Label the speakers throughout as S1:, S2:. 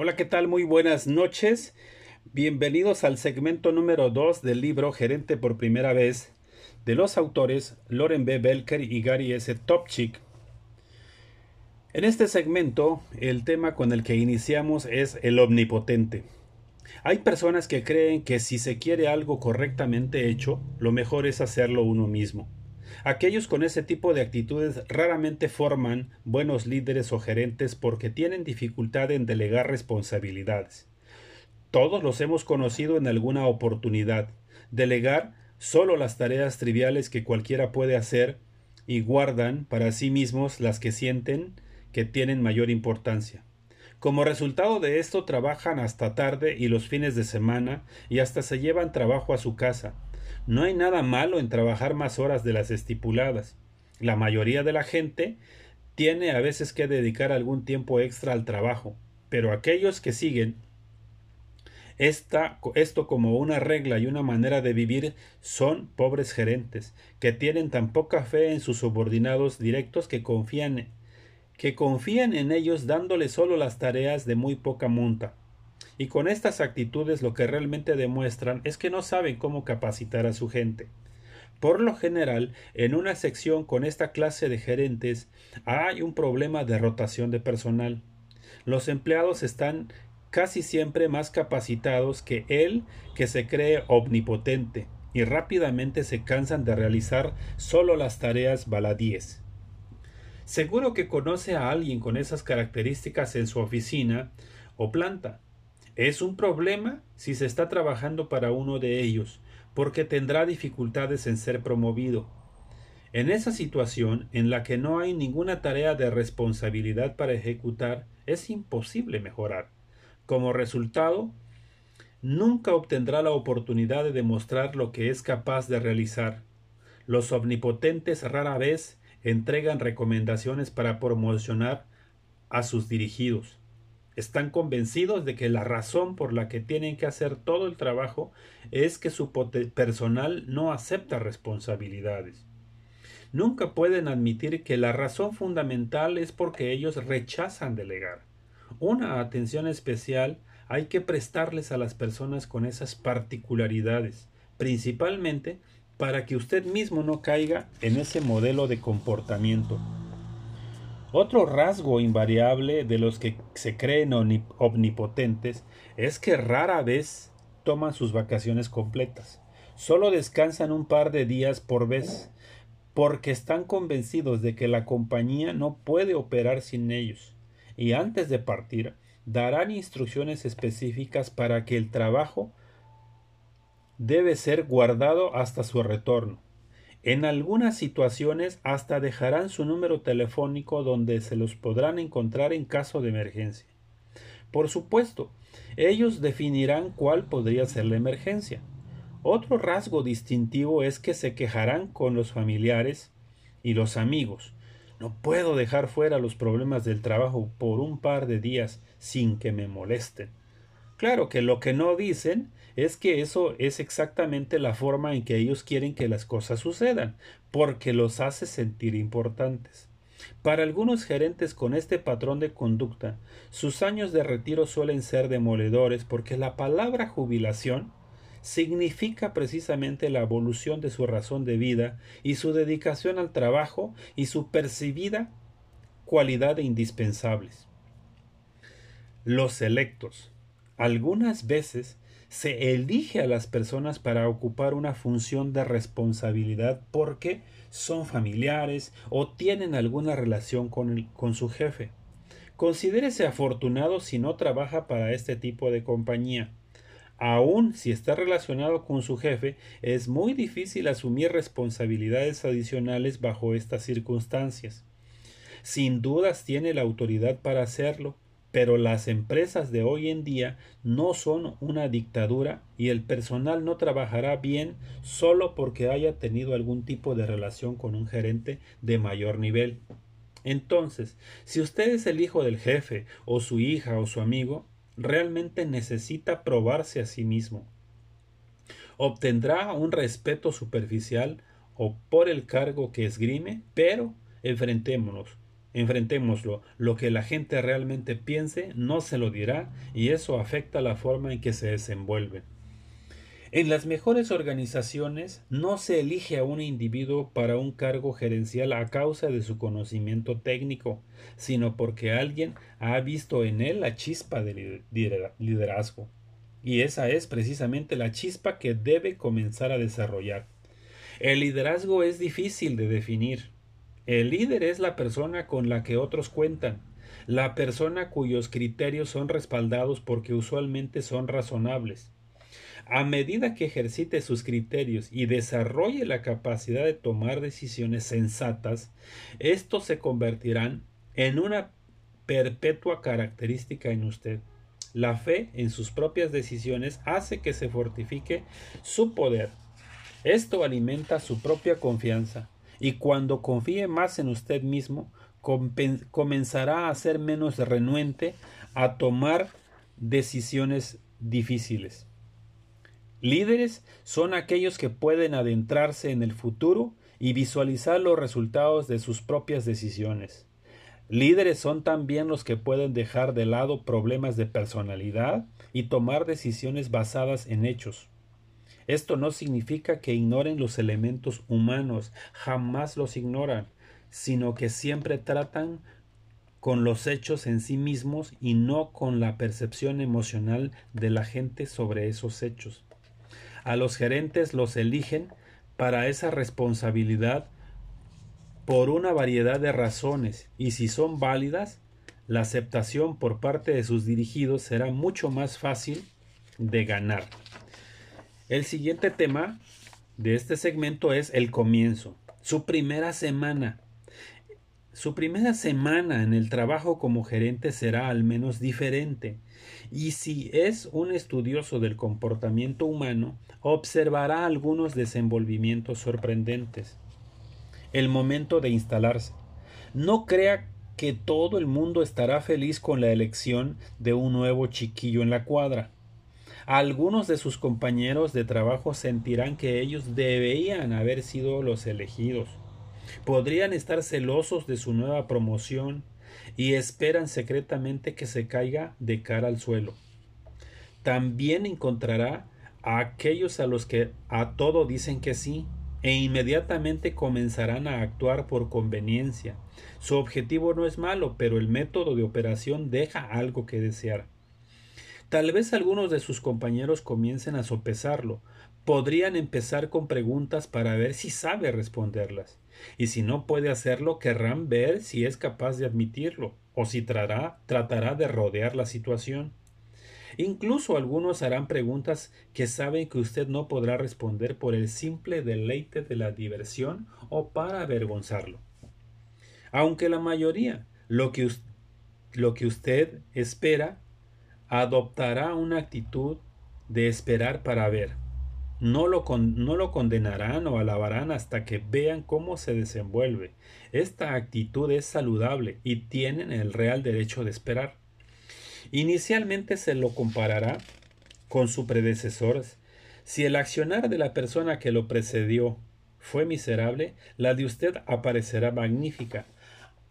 S1: Hola, ¿qué tal? Muy buenas noches. Bienvenidos al segmento número 2 del libro Gerente por primera vez de los autores Loren B. Belker y Gary S. Topchik. En este segmento, el tema con el que iniciamos es el omnipotente. Hay personas que creen que si se quiere algo correctamente hecho, lo mejor es hacerlo uno mismo. Aquellos con ese tipo de actitudes raramente forman buenos líderes o gerentes porque tienen dificultad en delegar responsabilidades. Todos los hemos conocido en alguna oportunidad. Delegar solo las tareas triviales que cualquiera puede hacer y guardan para sí mismos las que sienten que tienen mayor importancia. Como resultado de esto trabajan hasta tarde y los fines de semana y hasta se llevan trabajo a su casa. No hay nada malo en trabajar más horas de las estipuladas. La mayoría de la gente tiene a veces que dedicar algún tiempo extra al trabajo, pero aquellos que siguen esto como una regla y una manera de vivir son pobres gerentes, que tienen tan poca fe en sus subordinados directos que confían que confían en ellos dándole solo las tareas de muy poca monta. Y con estas actitudes lo que realmente demuestran es que no saben cómo capacitar a su gente. Por lo general, en una sección con esta clase de gerentes hay un problema de rotación de personal. Los empleados están casi siempre más capacitados que él que se cree omnipotente y rápidamente se cansan de realizar solo las tareas baladíes. Seguro que conoce a alguien con esas características en su oficina o planta. Es un problema si se está trabajando para uno de ellos, porque tendrá dificultades en ser promovido. En esa situación, en la que no hay ninguna tarea de responsabilidad para ejecutar, es imposible mejorar. Como resultado, nunca obtendrá la oportunidad de demostrar lo que es capaz de realizar. Los omnipotentes rara vez entregan recomendaciones para promocionar a sus dirigidos. Están convencidos de que la razón por la que tienen que hacer todo el trabajo es que su personal no acepta responsabilidades. Nunca pueden admitir que la razón fundamental es porque ellos rechazan delegar. Una atención especial hay que prestarles a las personas con esas particularidades, principalmente para que usted mismo no caiga en ese modelo de comportamiento. Otro rasgo invariable de los que se creen omnipotentes es que rara vez toman sus vacaciones completas. Solo descansan un par de días por vez, porque están convencidos de que la compañía no puede operar sin ellos. Y antes de partir, darán instrucciones específicas para que el trabajo debe ser guardado hasta su retorno. En algunas situaciones hasta dejarán su número telefónico donde se los podrán encontrar en caso de emergencia. Por supuesto, ellos definirán cuál podría ser la emergencia. Otro rasgo distintivo es que se quejarán con los familiares y los amigos. No puedo dejar fuera los problemas del trabajo por un par de días sin que me molesten. Claro que lo que no dicen es que eso es exactamente la forma en que ellos quieren que las cosas sucedan, porque los hace sentir importantes. Para algunos gerentes con este patrón de conducta, sus años de retiro suelen ser demoledores porque la palabra jubilación significa precisamente la evolución de su razón de vida y su dedicación al trabajo y su percibida cualidad de indispensables. Los electos, algunas veces se elige a las personas para ocupar una función de responsabilidad porque son familiares o tienen alguna relación con, con su jefe. Considérese afortunado si no trabaja para este tipo de compañía. Aun si está relacionado con su jefe, es muy difícil asumir responsabilidades adicionales bajo estas circunstancias. Sin dudas tiene la autoridad para hacerlo, pero las empresas de hoy en día no son una dictadura y el personal no trabajará bien solo porque haya tenido algún tipo de relación con un gerente de mayor nivel. Entonces, si usted es el hijo del jefe o su hija o su amigo, realmente necesita probarse a sí mismo. Obtendrá un respeto superficial o por el cargo que esgrime, pero enfrentémonos Enfrentémoslo. Lo que la gente realmente piense no se lo dirá y eso afecta la forma en que se desenvuelve. En las mejores organizaciones no se elige a un individuo para un cargo gerencial a causa de su conocimiento técnico, sino porque alguien ha visto en él la chispa de liderazgo. Y esa es precisamente la chispa que debe comenzar a desarrollar. El liderazgo es difícil de definir. El líder es la persona con la que otros cuentan, la persona cuyos criterios son respaldados porque usualmente son razonables a medida que ejercite sus criterios y desarrolle la capacidad de tomar decisiones sensatas, estos se convertirán en una perpetua característica en usted. La fe en sus propias decisiones hace que se fortifique su poder. Esto alimenta su propia confianza y cuando confíe más en usted mismo, comenzará a ser menos renuente a tomar decisiones difíciles. Líderes son aquellos que pueden adentrarse en el futuro y visualizar los resultados de sus propias decisiones. Líderes son también los que pueden dejar de lado problemas de personalidad y tomar decisiones basadas en hechos. Esto no significa que ignoren los elementos humanos, jamás los ignoran, sino que siempre tratan con los hechos en sí mismos y no con la percepción emocional de la gente sobre esos hechos. A los gerentes los eligen para esa responsabilidad por una variedad de razones y si son válidas, la aceptación por parte de sus dirigidos será mucho más fácil de ganar. El siguiente tema de este segmento es el comienzo, su primera semana. Su primera semana en el trabajo como gerente será al menos diferente, y si es un estudioso del comportamiento humano, observará algunos desenvolvimientos sorprendentes. El momento de instalarse. No crea que todo el mundo estará feliz con la elección de un nuevo chiquillo en la cuadra. Algunos de sus compañeros de trabajo sentirán que ellos debían haber sido los elegidos. Podrían estar celosos de su nueva promoción y esperan secretamente que se caiga de cara al suelo. También encontrará a aquellos a los que a todo dicen que sí, e inmediatamente comenzarán a actuar por conveniencia. Su objetivo no es malo, pero el método de operación deja algo que desear. Tal vez algunos de sus compañeros comiencen a sopesarlo. Podrían empezar con preguntas para ver si sabe responderlas. Y si no puede hacerlo, querrán ver si es capaz de admitirlo, o si tratará, tratará de rodear la situación. Incluso algunos harán preguntas que saben que usted no podrá responder por el simple deleite de la diversión o para avergonzarlo. Aunque la mayoría, lo que, lo que usted espera, adoptará una actitud de esperar para ver. No lo, condenarán o alabarán hasta que vean cómo se desenvuelve. Esta actitud es saludable y tienen el real derecho de esperar. Inicialmente se lo comparará con su predecesor. Si el accionar de la persona que lo precedió fue miserable, la de usted aparecerá magnífica,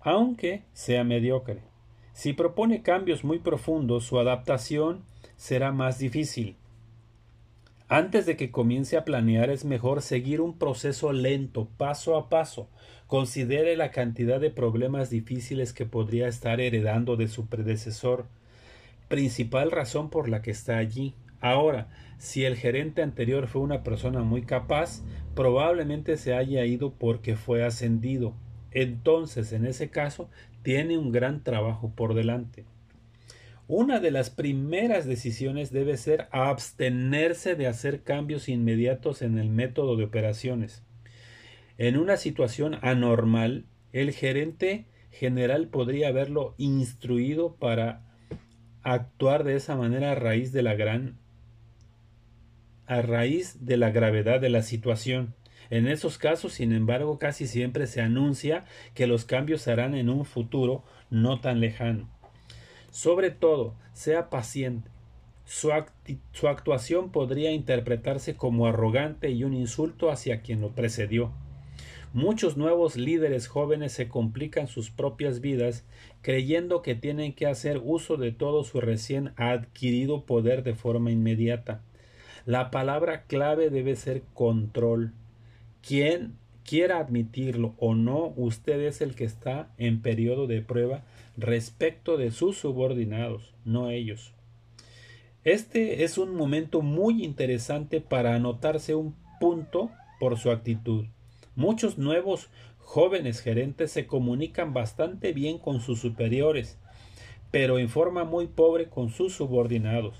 S1: aunque sea mediocre. Si propone cambios muy profundos, su adaptación será más difícil. Antes de que comience a planear es mejor seguir un proceso lento, paso a paso. Considere la cantidad de problemas difíciles que podría estar heredando de su predecesor principal razón por la que está allí. Ahora, si el gerente anterior fue una persona muy capaz, probablemente se haya ido porque fue ascendido. Entonces, en ese caso, tiene un gran trabajo por delante. Una de las primeras decisiones debe ser abstenerse de hacer cambios inmediatos en el método de operaciones. En una situación anormal, el gerente general podría haberlo instruido para actuar de esa manera a raíz de la gran a raíz de la gravedad de la situación. En esos casos, sin embargo, casi siempre se anuncia que los cambios se harán en un futuro no tan lejano. Sobre todo, sea paciente. Su, su actuación podría interpretarse como arrogante y un insulto hacia quien lo precedió. Muchos nuevos líderes jóvenes se complican sus propias vidas creyendo que tienen que hacer uso de todo su recién adquirido poder de forma inmediata. La palabra clave debe ser control. Quien quiera admitirlo o no, usted es el que está en periodo de prueba respecto de sus subordinados, no ellos. Este es un momento muy interesante para anotarse un punto por su actitud. Muchos nuevos jóvenes gerentes se comunican bastante bien con sus superiores, pero en forma muy pobre con sus subordinados,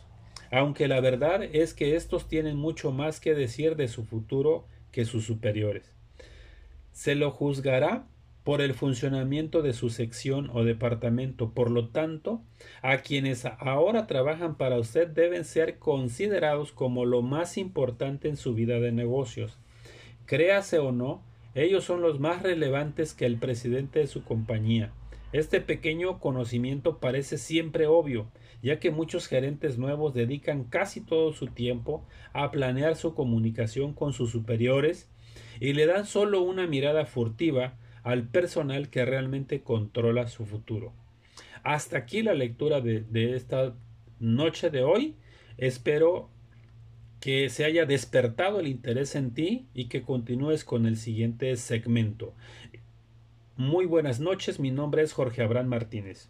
S1: aunque la verdad es que estos tienen mucho más que decir de su futuro que sus superiores. Se lo juzgará por el funcionamiento de su sección o departamento. Por lo tanto, a quienes ahora trabajan para usted deben ser considerados como lo más importante en su vida de negocios. Créase o no, ellos son los más relevantes que el presidente de su compañía. Este pequeño conocimiento parece siempre obvio, ya que muchos gerentes nuevos dedican casi todo su tiempo a planear su comunicación con sus superiores y le dan solo una mirada furtiva al personal que realmente controla su futuro. Hasta aquí la lectura de, de esta noche de hoy. Espero que se haya despertado el interés en ti y que continúes con el siguiente segmento. Muy buenas noches, mi nombre es Jorge Abraham Martínez.